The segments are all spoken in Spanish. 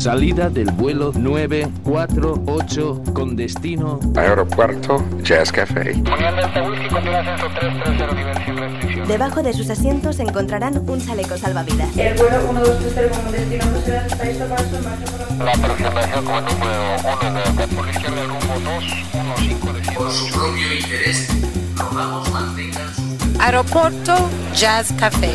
Salida del vuelo 948 con destino Aeropuerto Jazz Café. Debajo de sus asientos encontrarán un chaleco salvavidas. El vuelo 1230 como destino la aproximación como número 1 de por la izquierda rumbo 215 de Por su propio interés, rogamos mantengan su Aeropuerto Jazz Café.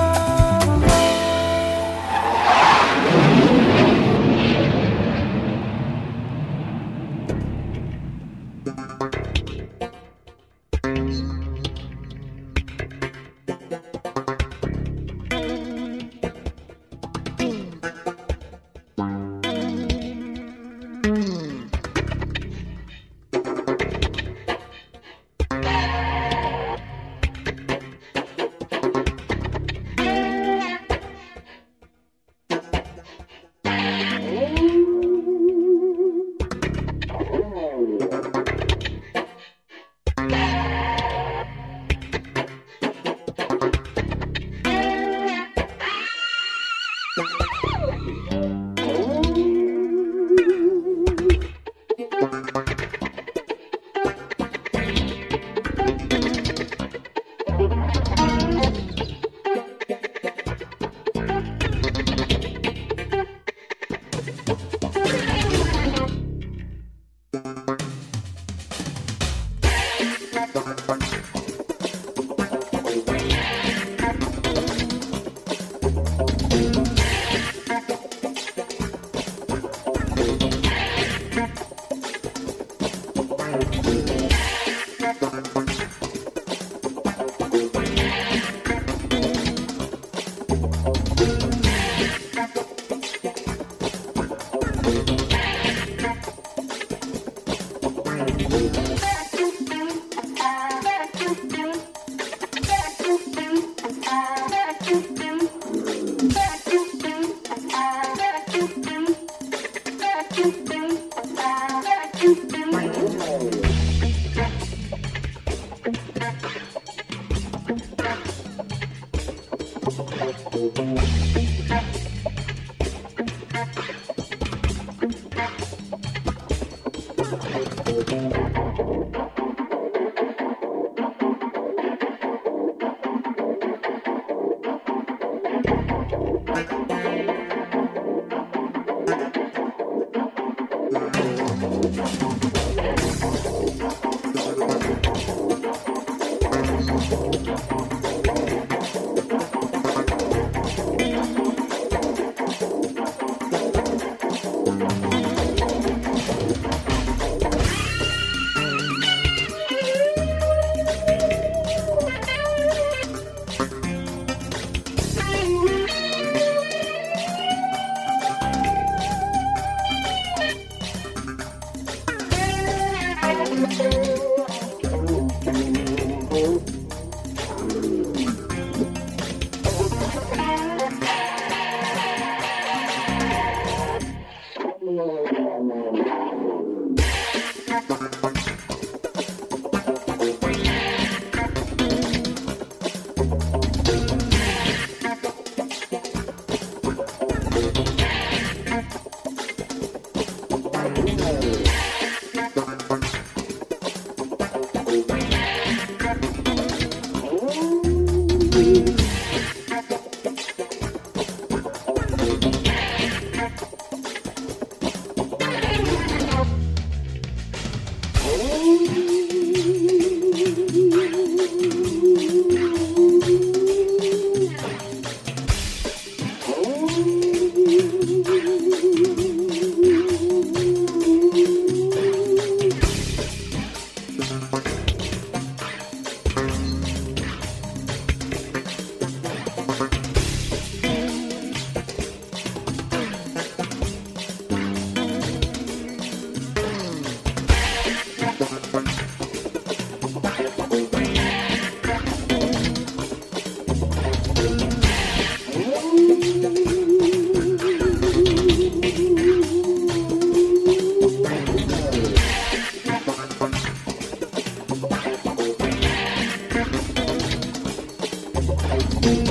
Thank you.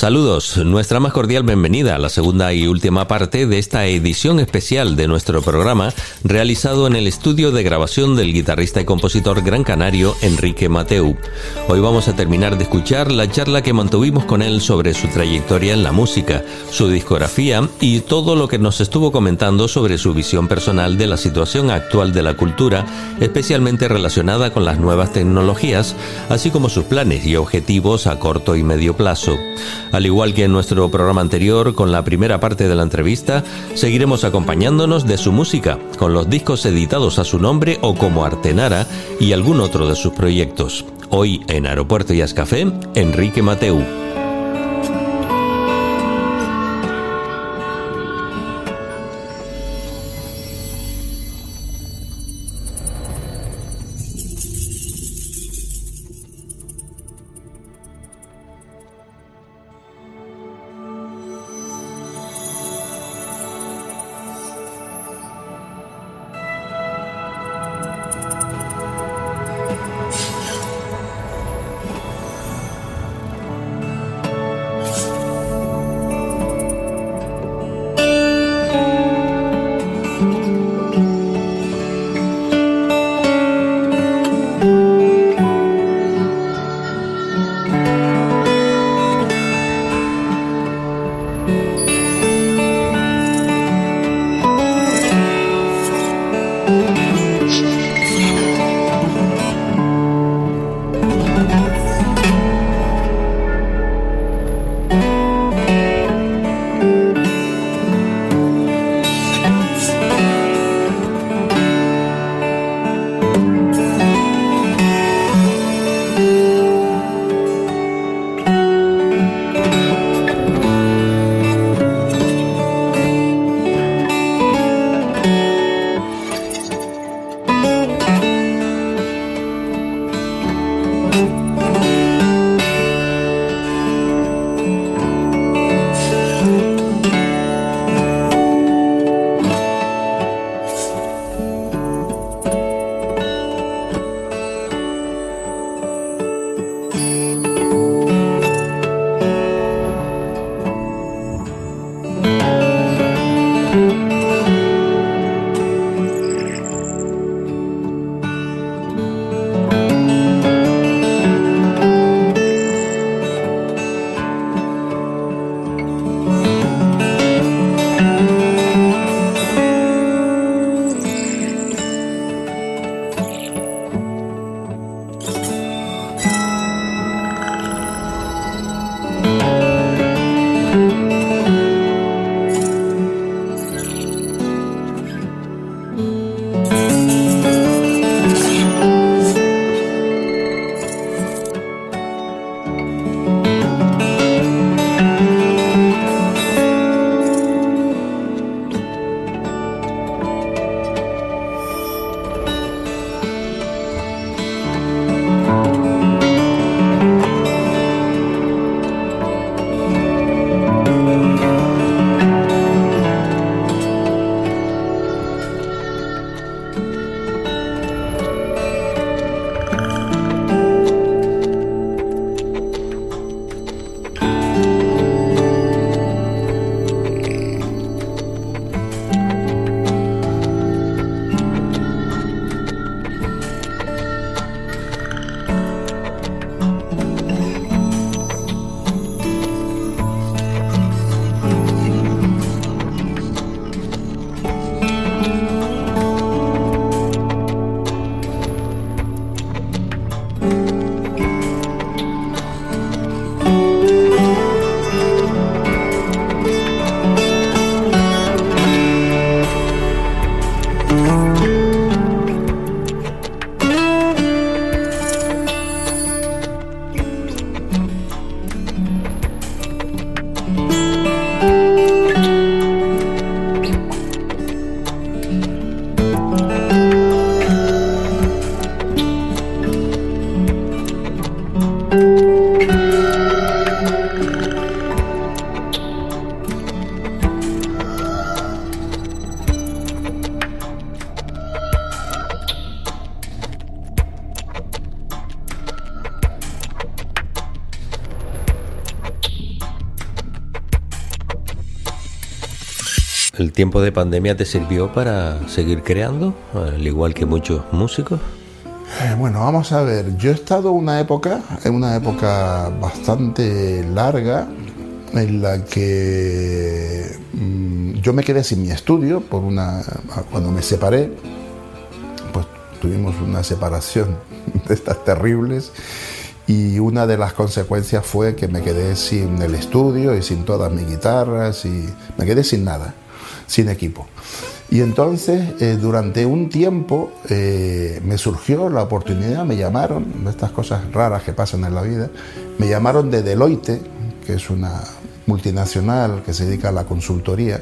Saludos, nuestra más cordial bienvenida a la segunda y última parte de esta edición especial de nuestro programa realizado en el estudio de grabación del guitarrista y compositor gran canario Enrique Mateu. Hoy vamos a terminar de escuchar la charla que mantuvimos con él sobre su trayectoria en la música, su discografía y todo lo que nos estuvo comentando sobre su visión personal de la situación actual de la cultura, especialmente relacionada con las nuevas tecnologías, así como sus planes y objetivos a corto y medio plazo. Al igual que en nuestro programa anterior, con la primera parte de la entrevista, seguiremos acompañándonos de su música, con los discos editados a su nombre o como Artenara y algún otro de sus proyectos. Hoy en Aeropuerto y Café, Enrique Mateu. Bye. ¿El tiempo de pandemia te sirvió para seguir creando, al igual que muchos músicos? Eh, bueno, vamos a ver. Yo he estado una época, en una época bastante larga, en la que mm, yo me quedé sin mi estudio por una cuando me separé, pues tuvimos una separación de estas terribles y una de las consecuencias fue que me quedé sin el estudio y sin todas mis guitarras y me quedé sin nada, sin equipo. Y entonces, eh, durante un tiempo, eh, me surgió la oportunidad, me llamaron, estas cosas raras que pasan en la vida, me llamaron de Deloitte, que es una multinacional que se dedica a la consultoría,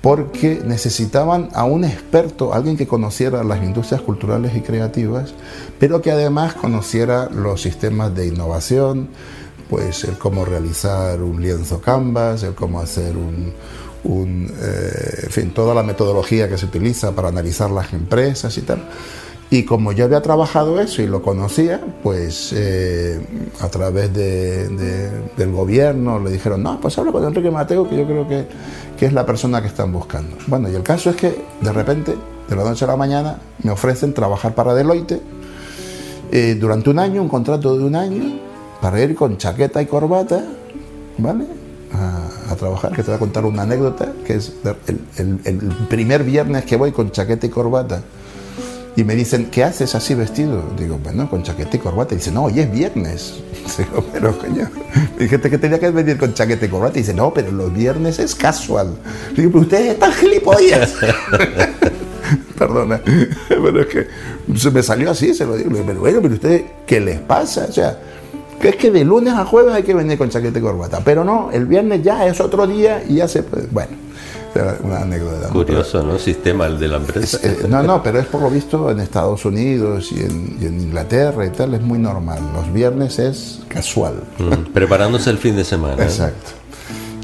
porque necesitaban a un experto, alguien que conociera las industrias culturales y creativas, pero que además conociera los sistemas de innovación, pues el cómo realizar un lienzo canvas, el cómo hacer un, eh, en fin, toda la metodología que se utiliza para analizar las empresas y tal. Y como yo había trabajado eso y lo conocía, pues eh, a través del gobierno le dijeron, no, pues habla con Enrique Mateo, que yo creo que, que, es la persona que están buscando. Bueno, y el caso es que de repente, de la noche a la mañana, me ofrecen trabajar para Deloitte eh, durante un año, un contrato de un año, para ir con chaqueta y corbata, ¿vale? A, trabajar, que te voy a contar una anécdota, que es el, el primer viernes que voy con chaqueta y corbata y me dicen, ¿qué haces así vestido? Digo, bueno, con chaqueta y corbata. Y dice, no, hoy es viernes. Digo, pero coño, dijiste que tenía que venir con chaqueta y corbata. Y dice, no, pero los viernes es casual. Digo, pero ustedes están gilipollas. Perdona, pero es que se me salió así, se lo digo. Pero bueno, pero ustedes, ¿qué les pasa? O sea, que es que de lunes a jueves hay que venir con chaqueta y corbata. Pero no, el viernes ya es otro día y ya se puede. Bueno una anécdota. Curioso, ¿no? Sistema el de la empresa. Eh, no, no, pero es por lo visto en Estados Unidos y en, Inglaterra y tal, es muy normal. Los viernes es casual. Mm, preparándose el fin de semana. Exacto.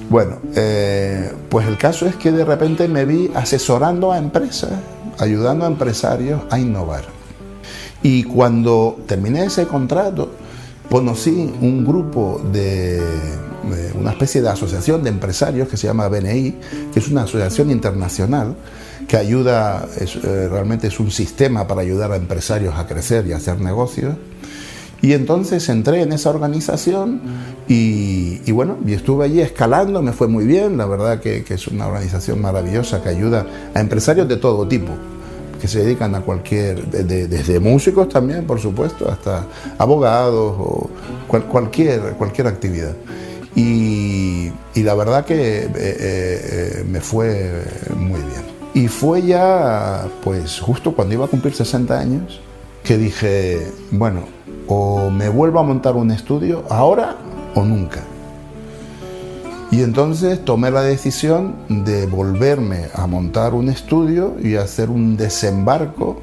Bueno, eh, pues el caso es que de repente me vi asesorando a empresas, ayudando a empresarios a innovar. Y cuando terminé ese contrato, conocí un grupo de una especie de asociación de empresarios que se llama BNI, que es una asociación internacional que ayuda, eh, realmente es un sistema para ayudar a empresarios a crecer y a hacer negocios. Y entonces entré en esa organización y, bueno, y estuve allí escalando, me fue muy bien, la verdad que, es una organización maravillosa que ayuda a empresarios de todo tipo, que se dedican a cualquier, desde músicos también, por supuesto, hasta abogados o cualquier, cualquier actividad. Y, la verdad que eh, eh, me fue muy bien. Y fue ya, pues justo cuando iba a cumplir 60 años, que dije, bueno, o me vuelvo a montar un estudio ahora o nunca. Y entonces tomé la decisión de volverme a montar un estudio y hacer un desembarco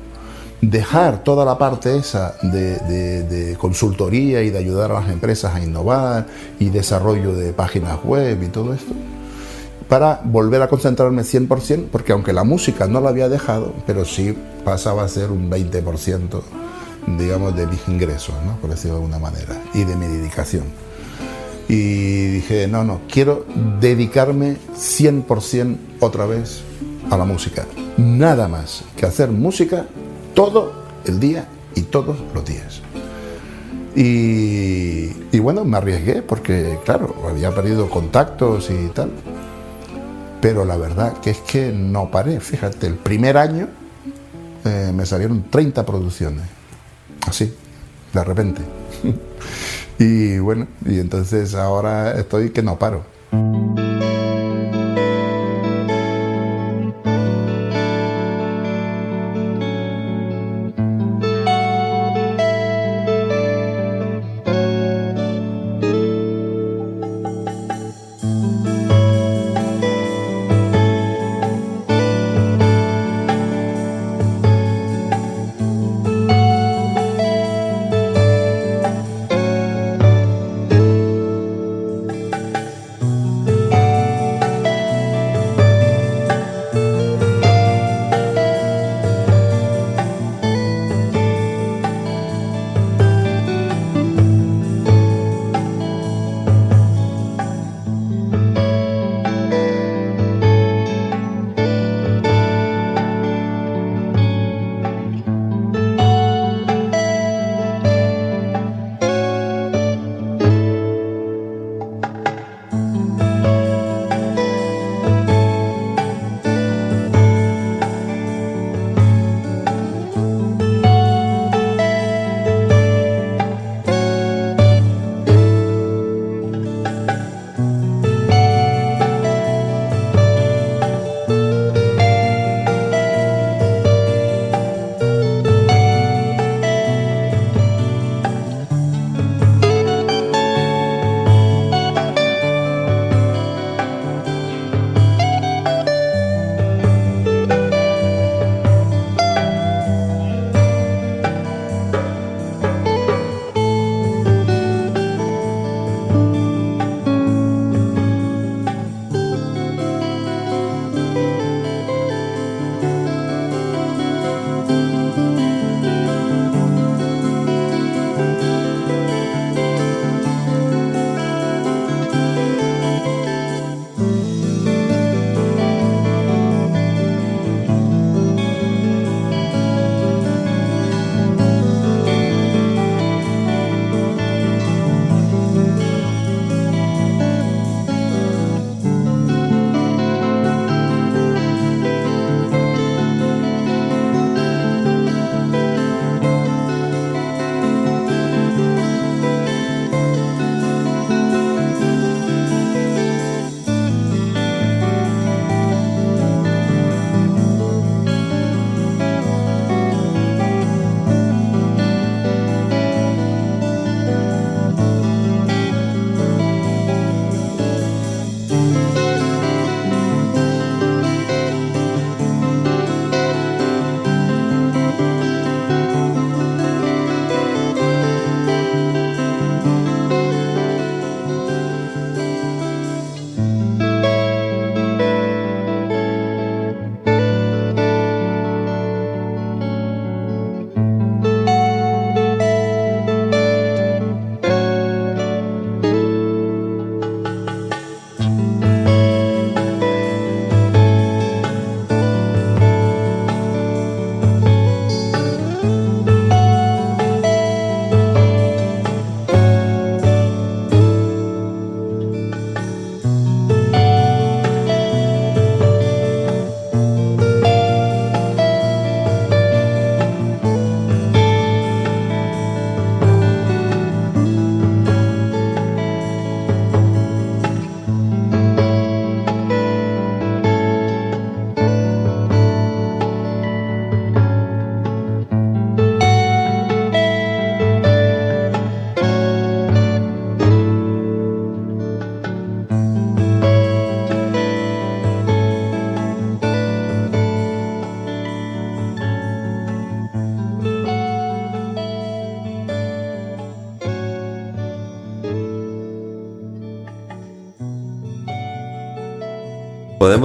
dejar toda la parte esa de, consultoría y de ayudar a las empresas a innovar y desarrollo de páginas web y todo esto, para volver a concentrarme 100%, porque aunque la música no la había dejado, pero sí pasaba a ser un 20%, digamos, de mis ingresos, ¿no? por decirlo de alguna manera, y de mi dedicación. Y dije, no, no, quiero dedicarme 100% otra vez a la música. Nada más que hacer música todo el día y todos los días. Y, bueno, me arriesgué porque, claro, había perdido contactos y tal. Pero la verdad que es que no paré. Fíjate, el primer año eh, me salieron 30 producciones. Así, de repente. y bueno, y entonces ahora estoy que no paro.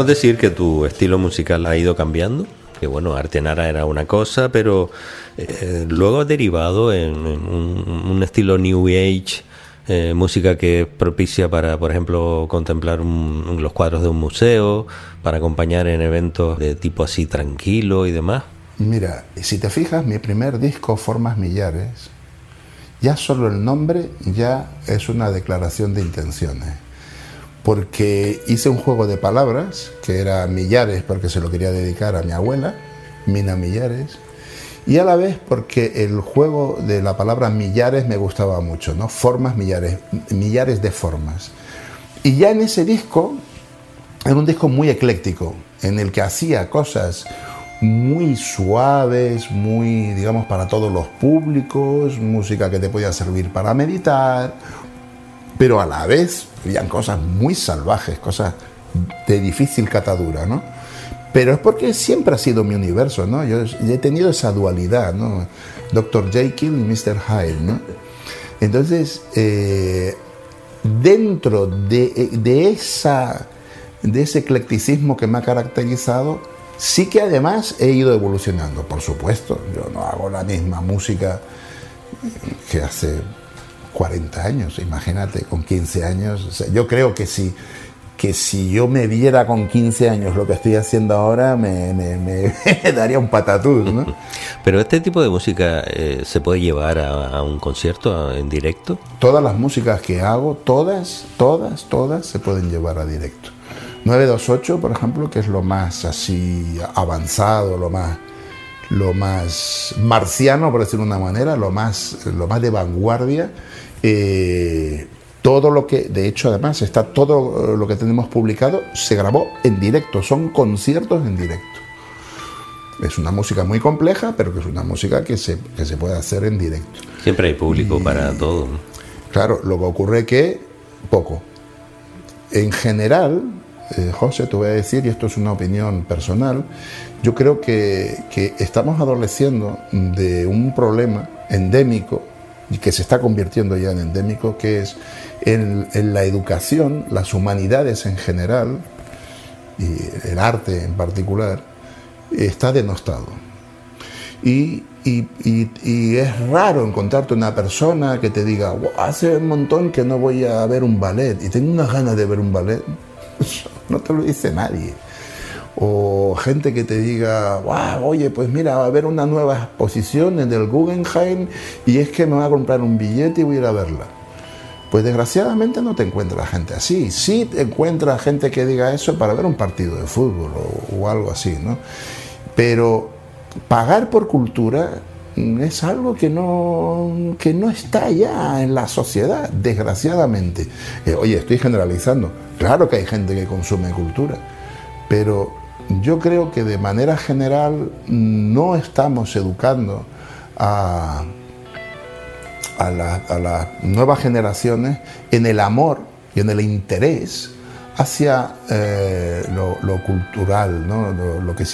Podemos decir que tu estilo musical ha ido cambiando. Que bueno, Artenara era una cosa, pero eh, luego ha derivado en, un estilo New Age eh, música que es propicia para, por ejemplo, contemplar un, los cuadros de un museo, para acompañar en eventos de tipo así tranquilo y demás. Mira, si te fijas, mi primer disco, Formas Millares, ya solo el nombre ya es una declaración de intenciones. Porque hice un juego de palabras, que era Millares, porque se lo quería dedicar a mi abuela, Mina Millares, y a la vez porque el juego de la palabra millares me gustaba mucho, ¿no? Formas millares, millares de formas. Y ya en ese disco, era un disco muy ecléctico, en el que hacía cosas muy suaves, muy, digamos, para todos los públicos, música que te podía servir para meditar, pero a la vez habían cosas muy salvajes, cosas de difícil catadura, ¿no? Pero es porque siempre ha sido mi universo, ¿no? Yo he tenido esa dualidad, ¿no? Dr. Jekyll y Mr. Hyde, ¿no? Entonces, eh, dentro de, de, esa, de ese eclecticismo que me ha caracterizado, sí que además he ido evolucionando, por supuesto. Yo no hago la misma música que hace 40 años, imagínate, con 15 años. O sea, yo creo que sí que si yo me viera con 15 años lo que estoy haciendo ahora, me, me, me daría un patatús, ¿no? Pero este tipo de música eh, se puede llevar a, a, un concierto en directo. Todas las músicas que hago, todas, todas, todas se pueden llevar a directo. 928, por ejemplo, que es lo más así avanzado, lo más lo más marciano, por decirlo de una manera, lo más, lo más de vanguardia. Eh, todo lo que, de hecho, además, está todo lo que tenemos publicado, se grabó en directo, son conciertos en directo. Es una música muy compleja, pero que es una música que se, que se puede hacer en directo. Siempre hay público y, para todo. Claro, lo que ocurre que poco. En general, eh, José, te voy a decir, y esto es una opinión personal, yo creo que, que estamos adoleciendo de un problema endémico y que se está convirtiendo ya en endémico, que es en, en, la educación, las humanidades en general, y el arte en particular, está denostado. Y, y, y, y, es raro encontrarte una persona que te diga, hace un montón que no voy a ver un ballet y tengo unas ganas de ver un ballet. No te lo dice nadie o gente que te diga, wow, oye, pues mira, va a haber una nueva exposición en el Guggenheim y es que me voy a comprar un billete y voy a ir a verla. Pues desgraciadamente no te encuentras gente así. Sí te encuentras gente que diga eso para ver un partido de fútbol o, o algo así, ¿no? Pero pagar por cultura es algo que no, que no está ya en la sociedad, desgraciadamente. Eh, oye, estoy generalizando. Claro que hay gente que consume cultura, pero yo creo que de manera general no estamos educando a, a, la, las nuevas generaciones en el amor y en el interés hacia eh, lo, cultural, ¿no? lo, lo que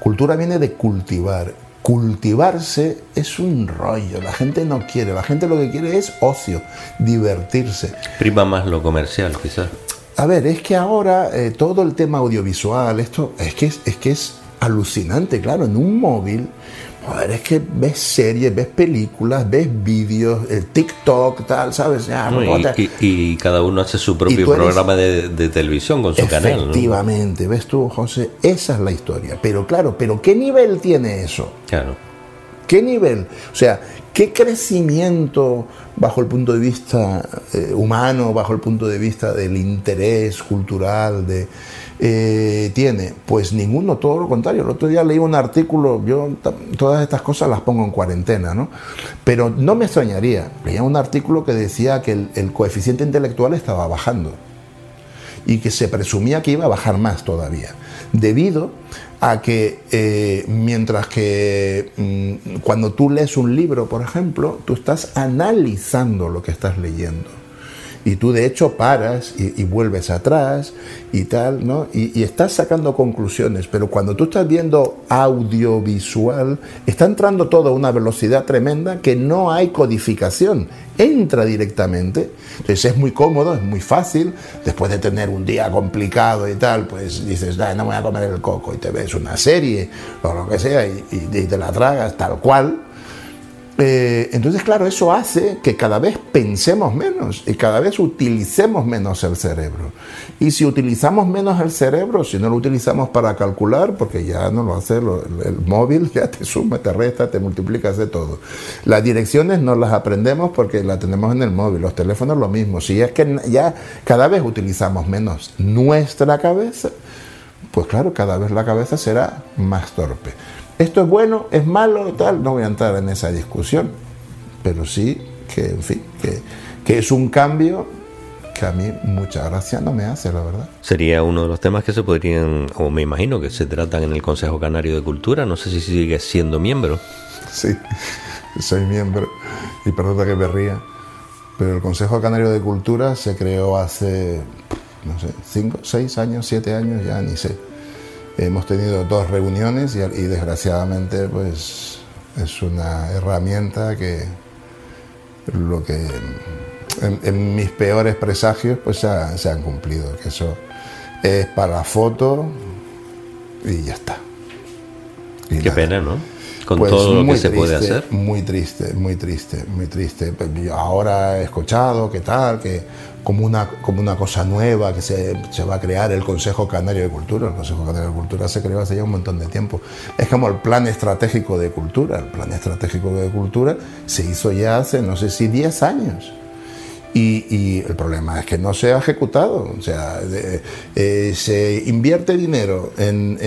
cultura viene de cultivar. Cultivarse es un rollo, la gente no quiere, la gente lo que quiere es ocio, divertirse. Prima más lo comercial, quizás. A ver, es que ahora eh, todo el tema audiovisual, esto es que es, es que es alucinante, claro, en un móvil, joder, es que ves series, ves películas, ves vídeos, el TikTok, tal, ¿sabes? Ya, no, y, y, y, cada uno hace su propio programa de, de, televisión con su efectivamente, canal. Efectivamente, ves tú, José, esa es la historia. Pero claro, pero ¿qué nivel tiene eso? Claro. ¿Qué nivel? O sea, ¿qué crecimiento bajo el punto de vista eh, humano, bajo el punto de vista del interés cultural, eh, tiene? Pues ninguno, todo lo contrario. El otro día leí un artículo, yo todas estas cosas las pongo en cuarentena, ¿no? Pero no me extrañaría. Leía un artículo que decía que el, el coeficiente intelectual estaba bajando y que se presumía que iba a bajar más todavía, debido a que eh, mientras que mmm, cuando tú lees un libro, por ejemplo, tú estás analizando lo que estás leyendo. Y tú de hecho paras y, vuelves atrás y tal, ¿no? Y, estás sacando conclusiones, pero cuando tú estás viendo audiovisual, está entrando todo a una velocidad tremenda que no hay codificación, entra directamente. Entonces es muy cómodo, es muy fácil, después de tener un día complicado y tal, pues dices, no voy a comer el coco y te ves una serie o lo que sea y, y te la tragas tal cual eh, entonces, claro, eso hace que cada vez pensemos menos y cada vez utilicemos menos el cerebro. Y si utilizamos menos el cerebro, si no lo utilizamos para calcular, porque ya no lo hace lo, el móvil, ya te suma, te resta, te multiplica, hace todo. Las direcciones no las aprendemos porque las tenemos en el móvil, los teléfonos lo mismo. Si es que ya cada vez utilizamos menos nuestra cabeza, pues claro, cada vez la cabeza será más torpe. ¿Esto es bueno? ¿Es malo? Tal, no voy a entrar en esa discusión, pero sí que, en fin, que, que es un cambio que a mí mucha gracia no me hace, la verdad. Sería uno de los temas que se podrían, o me imagino que se tratan en el Consejo Canario de Cultura. No sé si sigues siendo miembro. Sí, soy miembro. Y perdona que me ría, pero el Consejo Canario de Cultura se creó hace, no sé, cinco, seis años, siete años, ya ni sé. Hemos tenido dos reuniones y, y, desgraciadamente pues es una herramienta que lo que en, en mis peores presagios pues se, ha, se, han cumplido, que eso es para foto y ya está. Y Qué nada. pena, ¿no? Con pues todo lo que triste, se puede hacer. Muy triste, muy triste, muy triste. Ahora he escuchado que tal, que como una, como una cosa nueva que se, se, va a crear el Consejo Canario de Cultura. El Consejo Canario de Cultura se creó hace ya un montón de tiempo. Es como el Plan Estratégico de Cultura. El Plan Estratégico de Cultura se hizo ya hace, no sé si 10 años. Y, el problema es que no se ha ejecutado. O sea, eh, se invierte dinero en,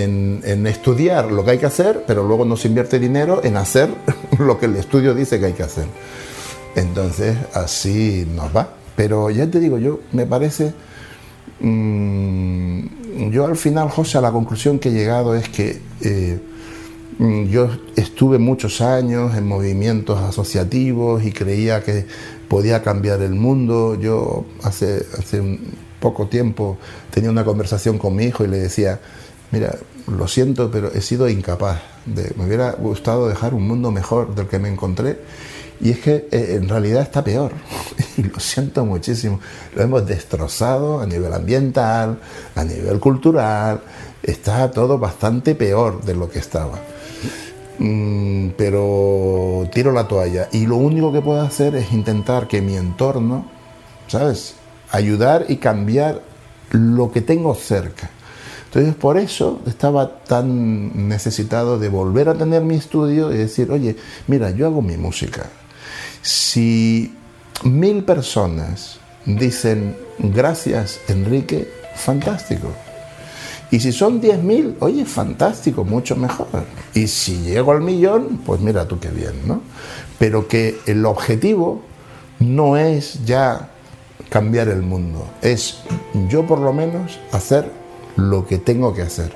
en, estudiar lo que hay que hacer, pero luego no se invierte dinero en hacer lo que el estudio dice que hay que hacer. Entonces, así nos va. Pero ya te digo, yo me parece. Mmm, yo al final, José, a la conclusión que he llegado es que eh, yo estuve muchos años en movimientos asociativos y creía que podía cambiar el mundo. Yo hace, hace un poco tiempo tenía una conversación con mi hijo y le decía, mira, lo siento, pero he sido incapaz. De, me hubiera gustado dejar un mundo mejor del que me encontré. Y es que eh, en realidad está peor. Y lo siento muchísimo. Lo hemos destrozado a nivel ambiental, a nivel cultural. Está todo bastante peor de lo que estaba. Mm, pero tiro la toalla. Y lo único que puedo hacer es intentar que mi entorno, ¿sabes? Ayudar y cambiar lo que tengo cerca. Entonces por eso estaba tan necesitado de volver a tener mi estudio y decir, oye, mira, yo hago mi música. Si mil personas dicen gracias Enrique, fantástico. Y si son 10.000, oye, fantástico, mucho mejor. Y si llego al millón, pues mira tú qué bien, ¿no? Pero que el objetivo no es ya cambiar el mundo, es yo por lo menos hacer lo que tengo que hacer.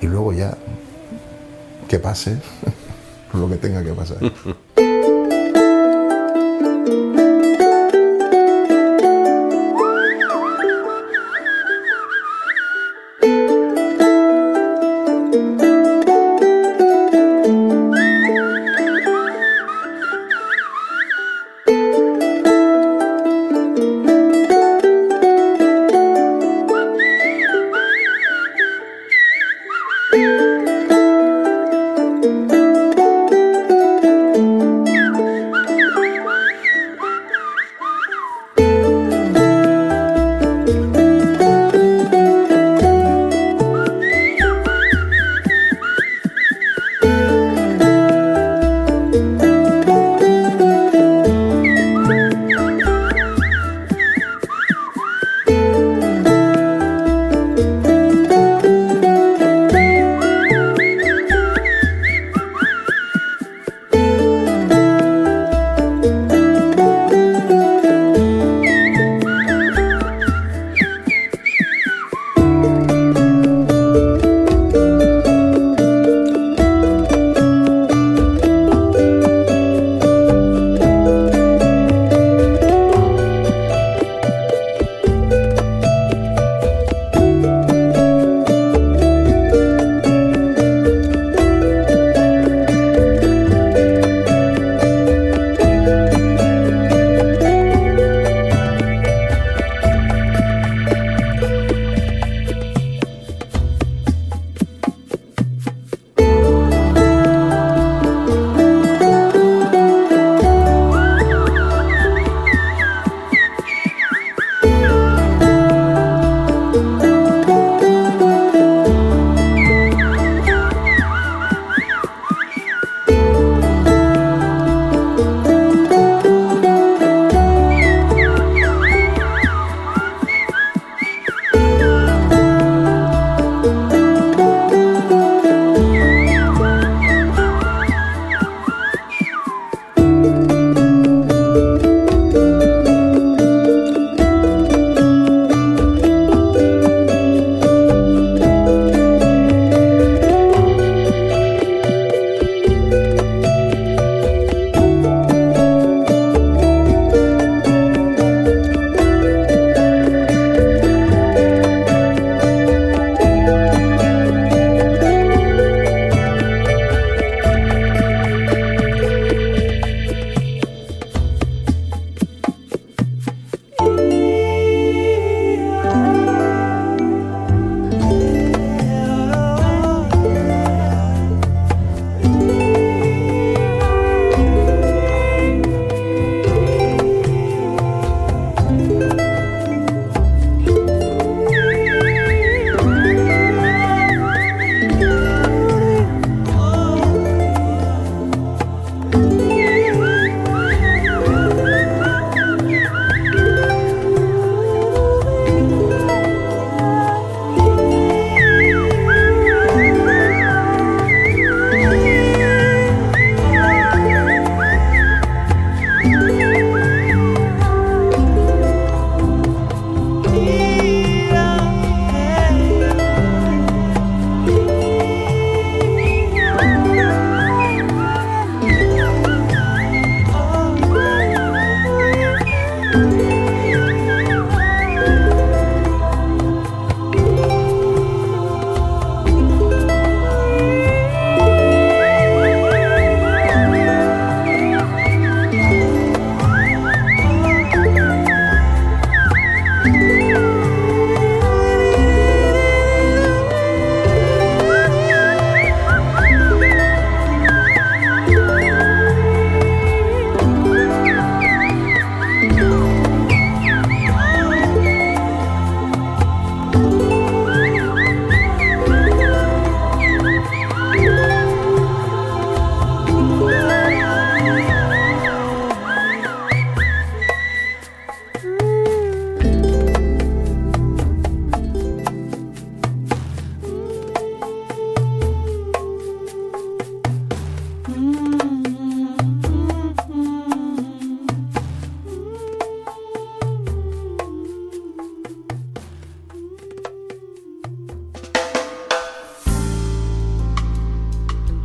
Y luego ya que pase lo que tenga que pasar.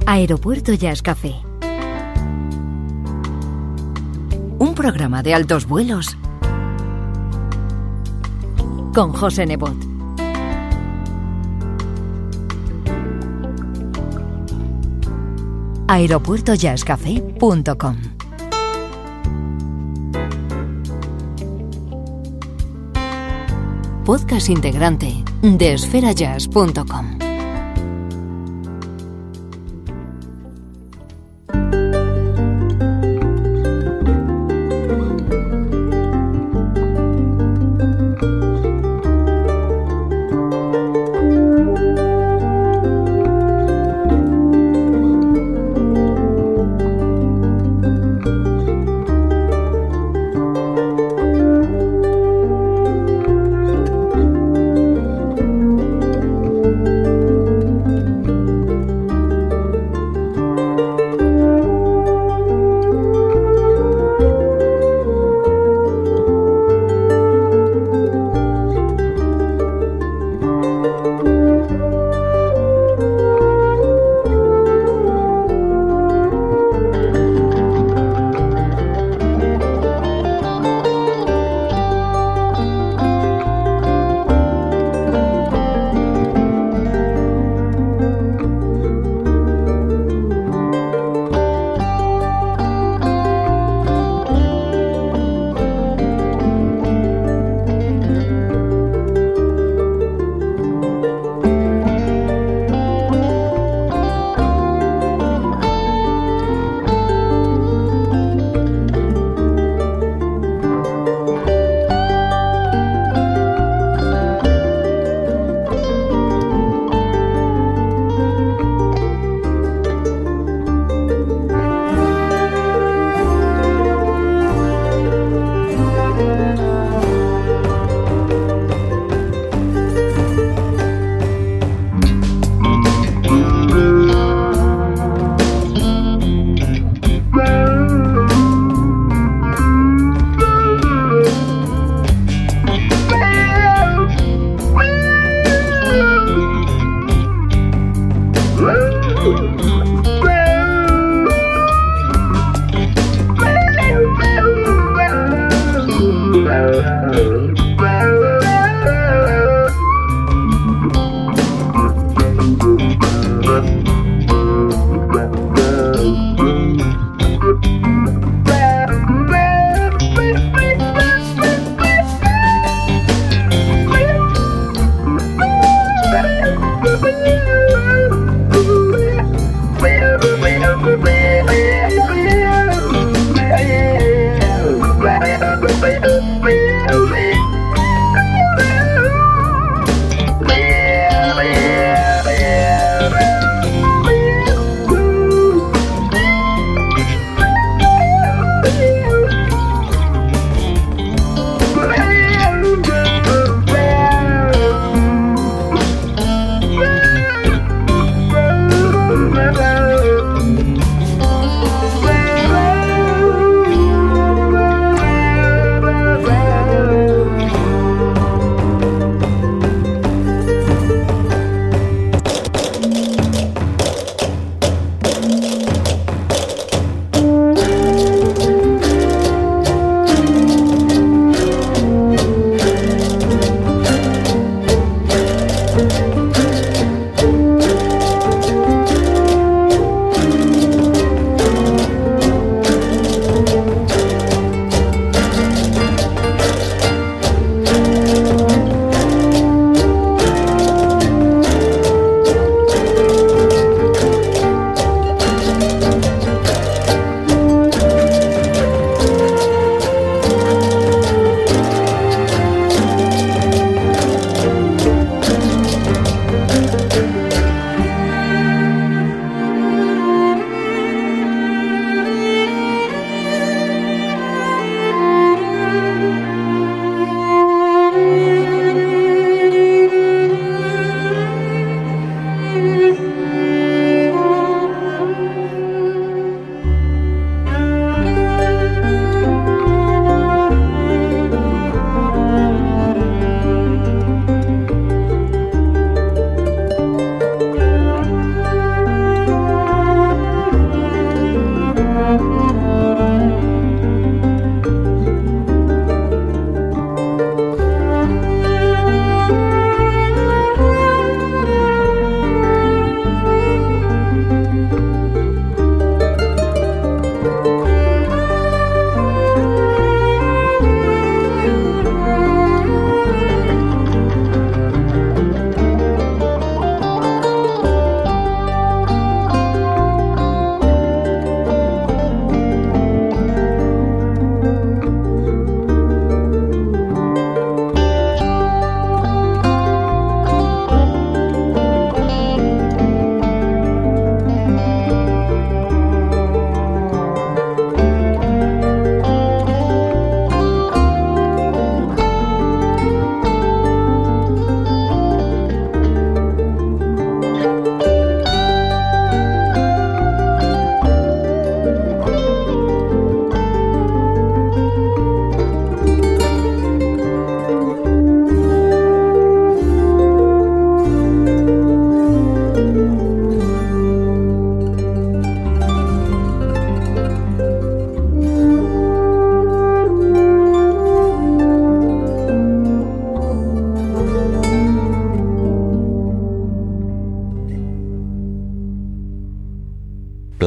Aeropuerto Jazz Café. Un programa de altos vuelos con José Nebot. aeropuertojazzcafé.com Podcast integrante de esferajazz.com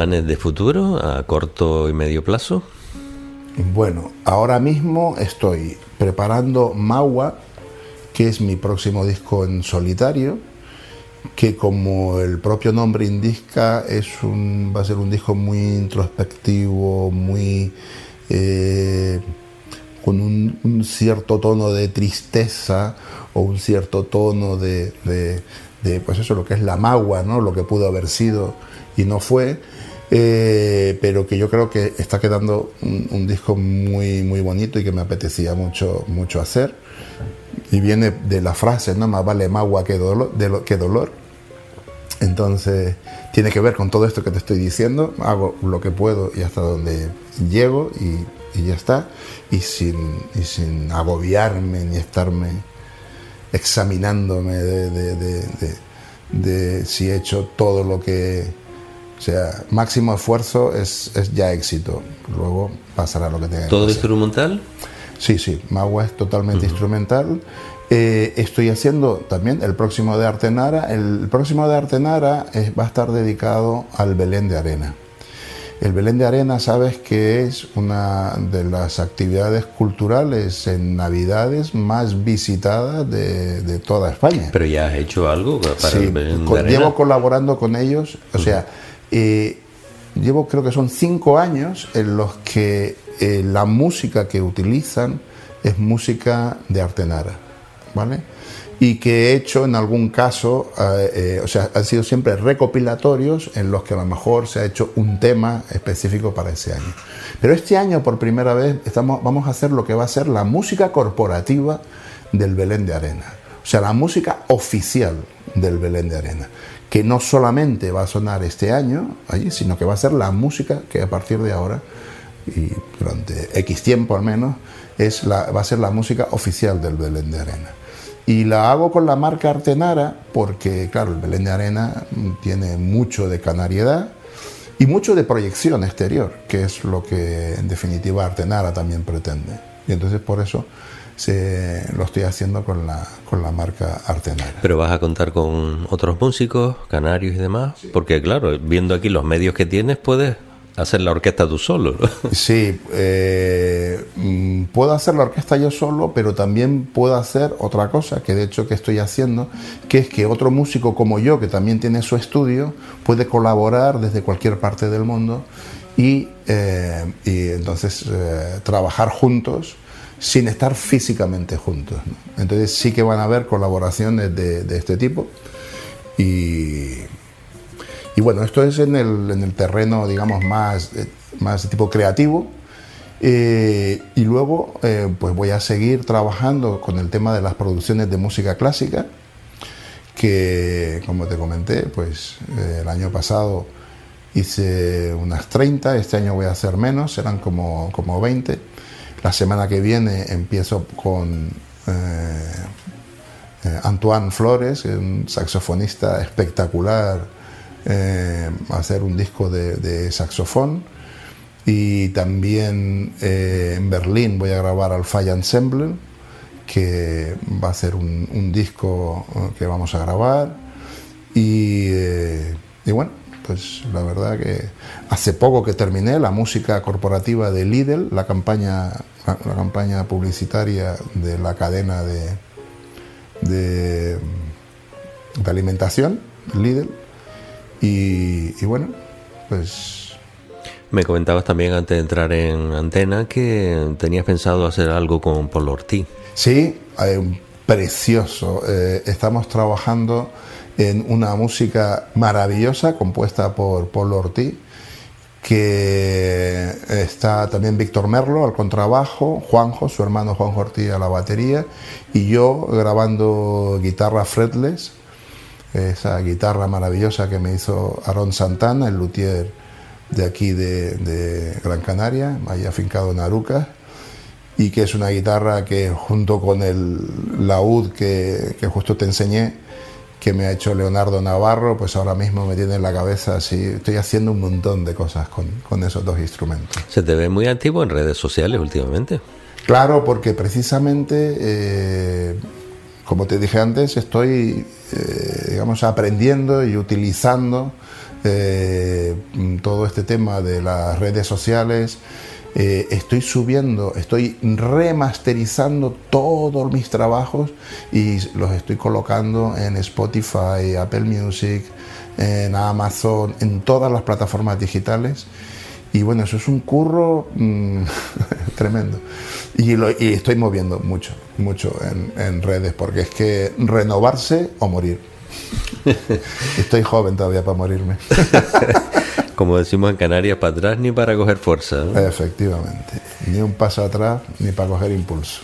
planes de futuro a corto y medio plazo? Bueno, ahora mismo estoy preparando Maua, que es mi próximo disco en solitario, que como el propio nombre indica, es un, va a ser un disco muy introspectivo, muy eh, con un, cierto tono de tristeza o un cierto tono de, de, pues eso, lo que es la magua, ¿no? lo que pudo haber sido y no fue. Eh, pero que yo creo que está quedando un, disco muy muy bonito y que me apetecía mucho mucho hacer. Y viene de la frase no más vale magua que dolor, de que dolor. Entonces tiene que ver con todo esto que te estoy diciendo. Hago lo que puedo y hasta donde llego y, ya está. Y sin, y sin agobiarme ni estarme examinándome de si he hecho todo lo que o sea, máximo esfuerzo es, es ya éxito. Luego pasará lo que tenga que ¿Todo instrumental? Sí, sí, Magua es totalmente instrumental. Eh, estoy haciendo también el próximo de Artenara. El próximo de Artenara es, va a estar dedicado al Belén de Arena. El Belén de Arena, sabes que es una de las actividades culturales en Navidades más visitadas de, de toda España. Pero ya has hecho algo para el Belén de Arena. Llevo colaborando con ellos, o sea eh, llevo creo que son cinco años en los que eh, la música que utilizan es música de Artenara, ¿vale? Y que he hecho en algún caso, eh, o sea, han sido siempre recopilatorios en los que a lo mejor se ha hecho un tema específico para ese año. Pero este año, por primera vez, estamos, vamos a hacer lo que va a ser la música corporativa del Belén de Arena. O sea, la música oficial del Belén de Arena que no solamente va a sonar este año allí, sino que va a ser la música que a partir de ahora y durante X tiempo al menos es la, va a ser la música oficial del Belén de Arena. Y la hago con la marca Artenara porque, claro, el Belén de Arena tiene mucho de canariedad y mucho de proyección exterior, que es lo que en definitiva Artenara también pretende. Y entonces por eso se, lo estoy haciendo con la, con la marca Artenara. Pero vas a contar con otros músicos, canarios y demás, porque claro, viendo aquí los medios que tienes, puedes hacer la orquesta tú solo. Sí, eh, mm, puedo hacer la orquesta yo solo, pero también puedo hacer otra cosa, que de hecho que estoy haciendo, que es que otro músico como yo, que también tiene su estudio, puede colaborar desde cualquier parte del mundo y, eh, y entonces eh, trabajar juntos sin estar físicamente juntos. Entonces sí que van a haber colaboraciones de, este tipo. Y, bueno, esto es en el, en el terreno, digamos, más, eh, más tipo creativo. Eh, y luego, eh, pues voy a seguir trabajando con el tema de las producciones de música clásica, que, como te comenté, pues el año pasado hice unas 30, este año voy a hacer menos, serán como, como 20 la semana que viene empiezo con eh, eh, Antoine Flores, un saxofonista espectacular, eh, hacer un disco de, saxofón. Y también en Berlín voy a grabar al Fire Ensemble, que va a ser un, disco que vamos a grabar. Y, y bueno, pues la verdad que hace poco que terminé la música corporativa de Lidl, la campaña, la, campaña publicitaria de la cadena de, de, alimentación, Lidl. Y, bueno, pues me comentabas también antes de entrar en antena que tenías pensado hacer algo con Polo Ortiz. Sí, precioso. Eh, estamos trabajando en una música maravillosa compuesta por Paul Ortiz, que está también Víctor Merlo al contrabajo, Juanjo, su hermano Juanjo Ortiz a la batería, y yo grabando guitarra fretless, esa guitarra maravillosa que me hizo Aaron Santana, el luthier de aquí de, Gran Canaria, ahí afincado en Arucas, y que es una guitarra que junto con el laúd que, que justo te enseñé, que me ha hecho Leonardo Navarro, pues ahora mismo me tiene en la cabeza así. Estoy haciendo un montón de cosas con, con esos dos instrumentos. ¿Se te ve muy activo en redes sociales últimamente? Claro, porque precisamente, eh, como te dije antes, estoy, eh, digamos, aprendiendo y utilizando eh, todo este tema de las redes sociales. Eh, estoy subiendo, estoy remasterizando todos mis trabajos y los estoy colocando en Spotify, Apple Music, en Amazon, en todas las plataformas digitales. Y bueno, eso es un curro mm, tremendo. Y, estoy moviendo mucho, mucho en, redes, porque es que renovarse o morir. Estoy joven todavía para morirme. Como decimos en Canarias, para atrás ni para coger fuerza. ¿no? Efectivamente. Ni un paso atrás ni para coger impulso.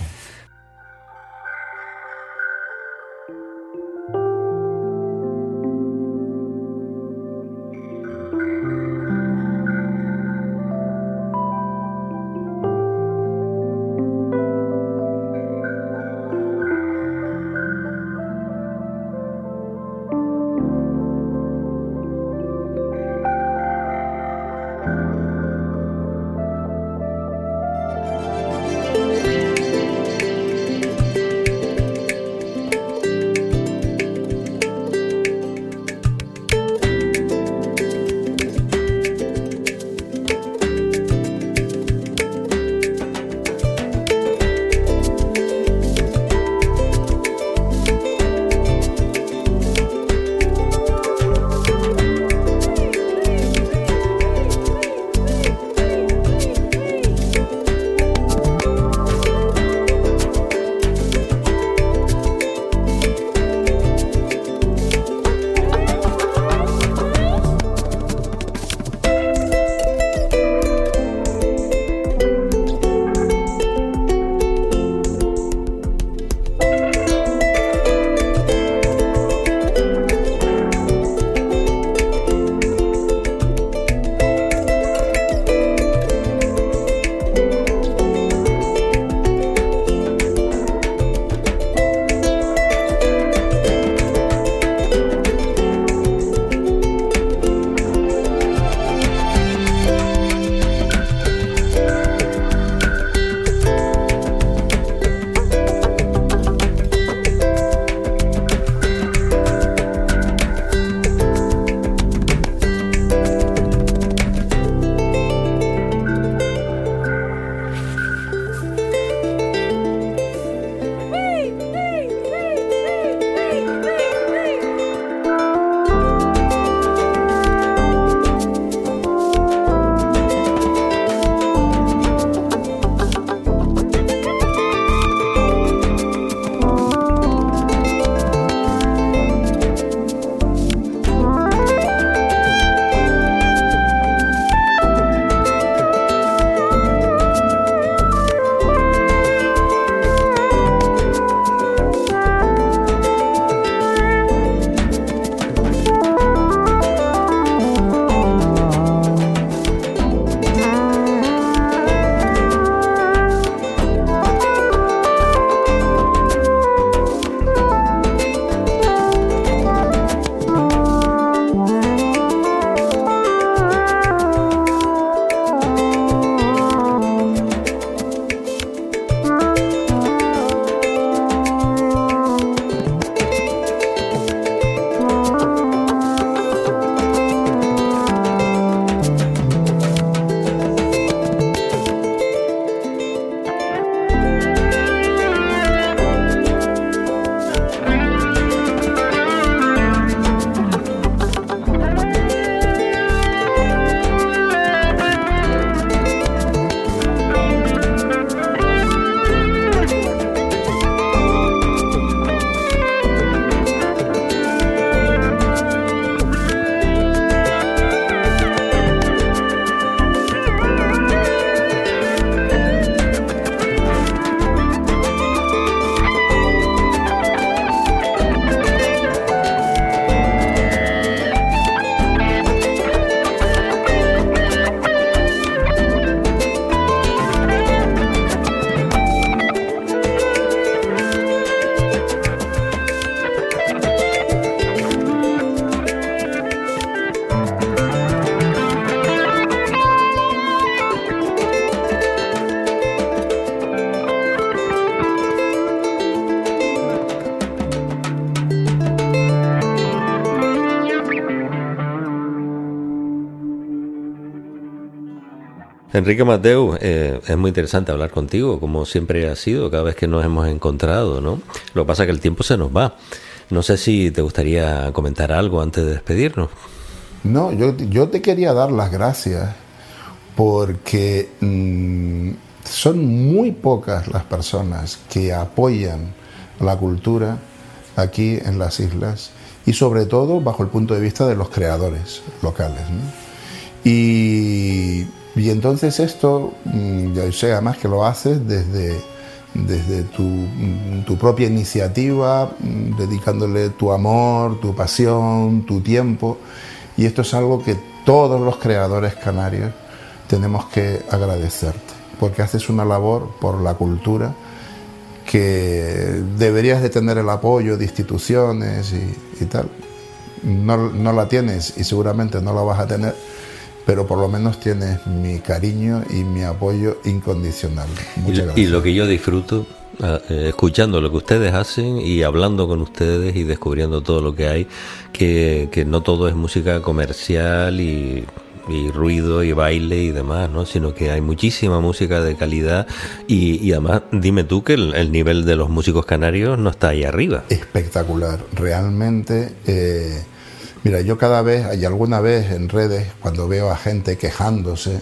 Enrique Mateo, eh, es muy interesante hablar contigo, como siempre ha sido, cada vez que nos hemos encontrado, ¿no? Lo que pasa es que el tiempo se nos va. No sé si te gustaría comentar algo antes de despedirnos. No, yo, yo te quería dar las gracias porque mm, son muy pocas las personas que apoyan la cultura aquí en las islas y sobre todo bajo el punto de vista de los creadores locales. Y, y, entonces esto, mm, ya sé además que lo haces desde, desde tu, mm, tu, propia iniciativa, mm, dedicándole tu amor, tu pasión, tu tiempo. Y esto es algo que todos los creadores canarios tenemos que agradecerte, porque haces una labor por la cultura que deberías de tener el apoyo de instituciones y, tal. No, no, la tienes y seguramente no la vas a tener, pero por lo menos tienes mi cariño y mi apoyo incondicional. Muchas gracias. Y lo que yo disfruto ah, eh, escuchando lo que ustedes hacen y hablando con ustedes y descubriendo todo lo que hay, que, que no todo es música comercial y y ruido y baile y demás, ¿no? Sino que hay muchísima música de calidad y, además dime tú que el, nivel de los músicos canarios no está ahí arriba. Espectacular, realmente. Eh, mira, yo cada vez, y alguna vez en redes, cuando veo a gente quejándose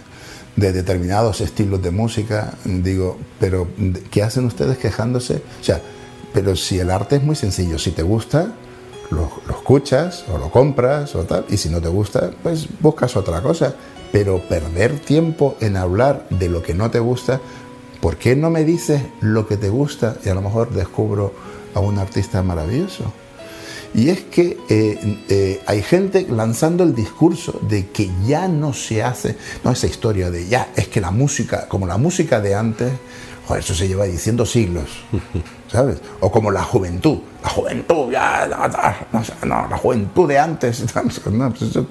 de determinados estilos de música, digo, pero ¿qué hacen ustedes quejándose? O sea, pero si el arte es muy sencillo, si te gusta, lo, escuchas o lo compras o tal, y si no te gusta, pues buscas otra cosa. Pero perder tiempo en hablar de lo que no te gusta, ¿por qué no me dices lo que te gusta y a lo mejor descubro a un artista maravilloso? Y es que eh, eh, hay gente lanzando el discurso de que ya no se hace, no esa historia de ya, es que la música, como la música de antes, eso se lleva diciendo siglos, ¿sabes? O como la juventud, la juventud, ya, no, la juventud de antes, pues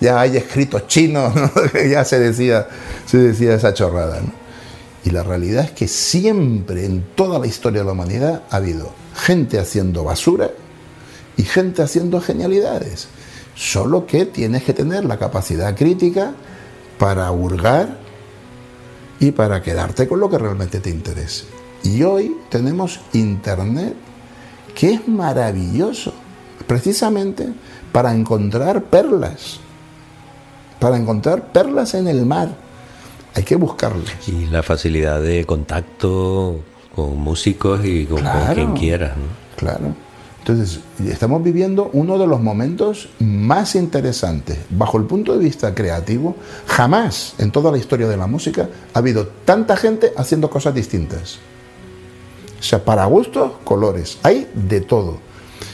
ya hay escritos chinos, ya se decía, se decía esa chorrada. Y la realidad es que siempre en toda la historia de la humanidad ha habido gente haciendo basura y gente haciendo genialidades. Solo que tienes que tener la capacidad crítica para hurgar y para quedarte con lo que realmente te interese. Y hoy tenemos Internet, que es maravilloso, precisamente para encontrar perlas, para encontrar perlas en el mar. Hay que buscarlas. Y la facilidad de contacto con músicos y con, quien quieras. Claro. Entonces, estamos viviendo uno de los momentos más interesantes. Bajo el punto de vista creativo, jamás en toda la historia de la música ha habido tanta gente haciendo cosas distintas. O sea, para gustos, colores, hay de todo.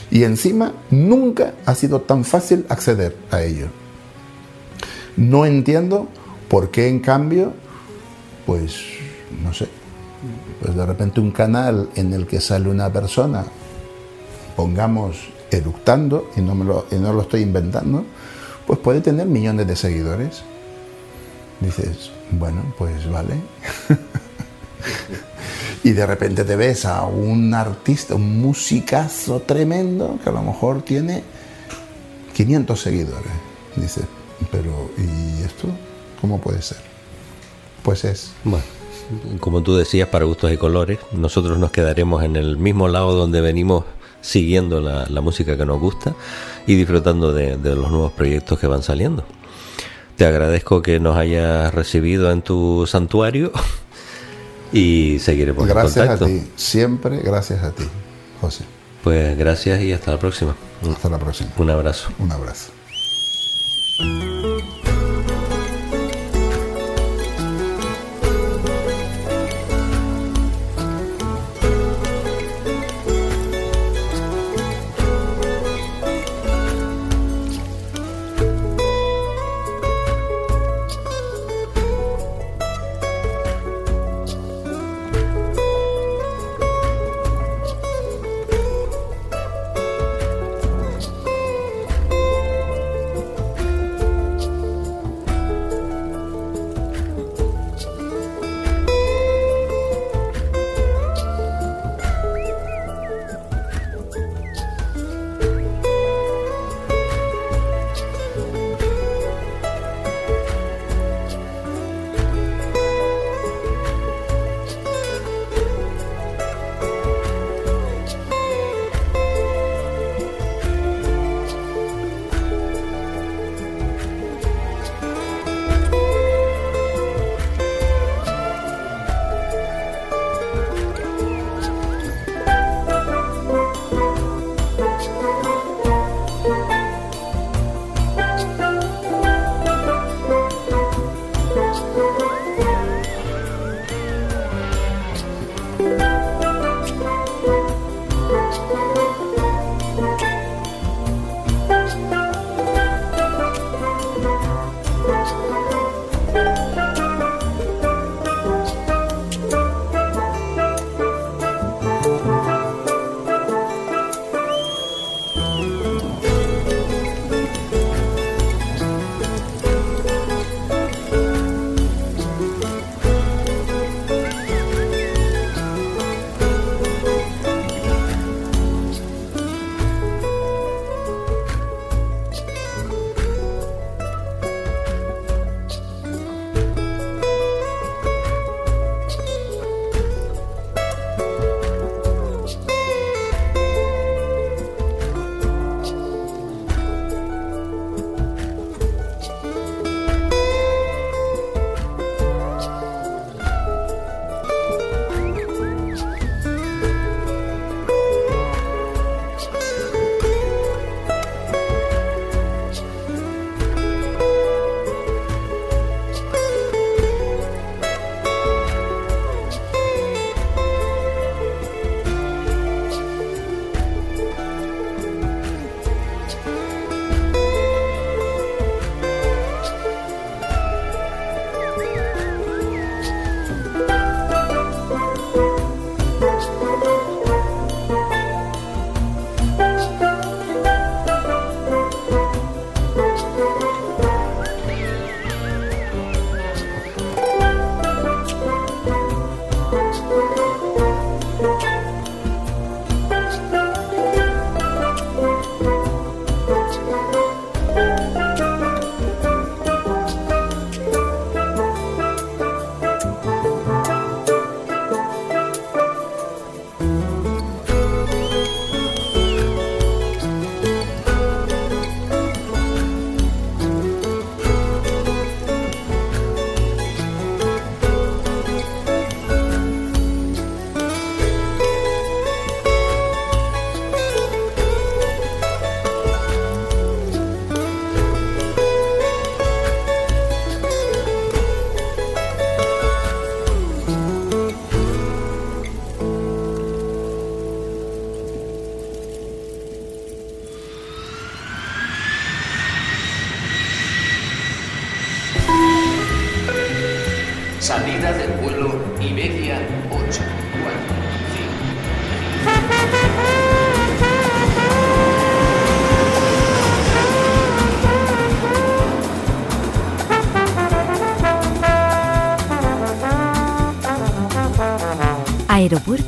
Y encima, nunca ha sido tan fácil acceder a ello. No entiendo por qué, en cambio, pues, no sé, pues de repente un canal en el que sale una persona pongamos eructando, y no, me lo, y no lo estoy inventando, pues puede tener millones de seguidores. Dices, bueno, pues vale. y de repente te ves a un artista, un musicazo tremendo, que a lo mejor tiene 500 seguidores. Dices, pero ¿y esto cómo puede ser? Pues es. Bueno, como tú decías, para gustos y colores, nosotros nos quedaremos en el mismo lado donde venimos siguiendo la, música que nos gusta y disfrutando de, los nuevos proyectos que van saliendo. Te agradezco que nos hayas recibido en tu santuario y seguiremos gracias en contacto. Gracias a ti, siempre gracias a ti, José. Pues gracias y hasta la próxima. Hasta la próxima. Un abrazo. Un abrazo.